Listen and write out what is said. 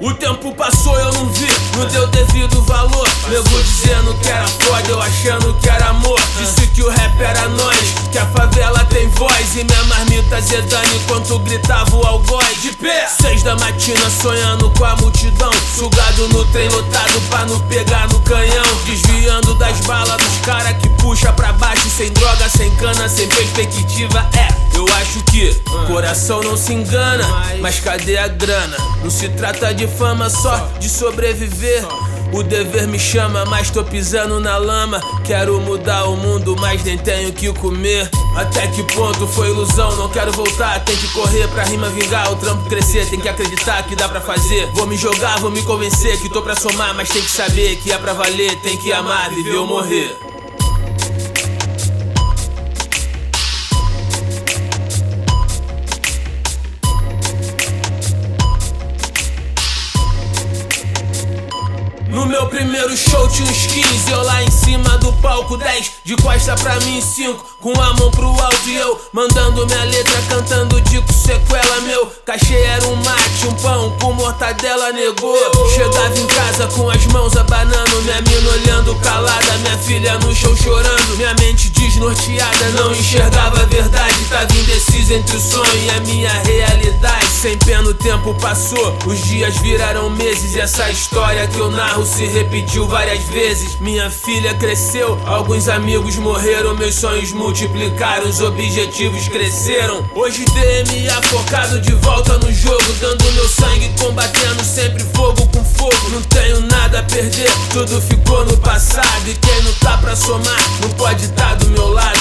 O tempo passou, eu não vi, não deu devido valor. Nego dizendo que era foda, eu achando que era amor. Disse que o rap era nós, que a favela tem voz. E minha marmita zedando enquanto gritava o algoz. De pé, seis da matina sonhando com a multidão. Sugado no trem lotado pra não pegar no canhão. Desviando das balas dos cara que puxa pra baixo. Sem droga, sem cana, sem perspectiva, é eu acho que coração não se engana. Mas cadê a grana? Não se trata de fama, só de sobreviver. O dever me chama, mas tô pisando na lama. Quero mudar o mundo, mas nem tenho que comer. Até que ponto foi ilusão? Não quero voltar, tem que correr pra rima vingar. O trampo crescer, tem que acreditar que dá pra fazer. Vou me jogar, vou me convencer que tô pra somar, mas tem que saber que é pra valer. Tem que amar, viver ou morrer. Meu primeiro show tinha uns 15, eu lá em cima do palco 10 De costa pra mim 5, com a mão pro alto e eu Mandando minha letra, cantando dico sequela meu Cachê era um mate, um pão com mortadela negou. Chegava em casa com as mãos abanando Calada, minha filha no chão chorando Minha mente desnorteada, não enxergava a verdade Tava indeciso entre o sonho e a minha realidade Sem pena o tempo passou, os dias viraram meses E essa história que eu narro se repetiu várias vezes. Minha filha cresceu, alguns amigos morreram, meus sonhos multiplicaram, os objetivos cresceram. Hoje DMA focado de volta no jogo, dando meu sangue, combatendo pra somar, não pode tá do meu lado?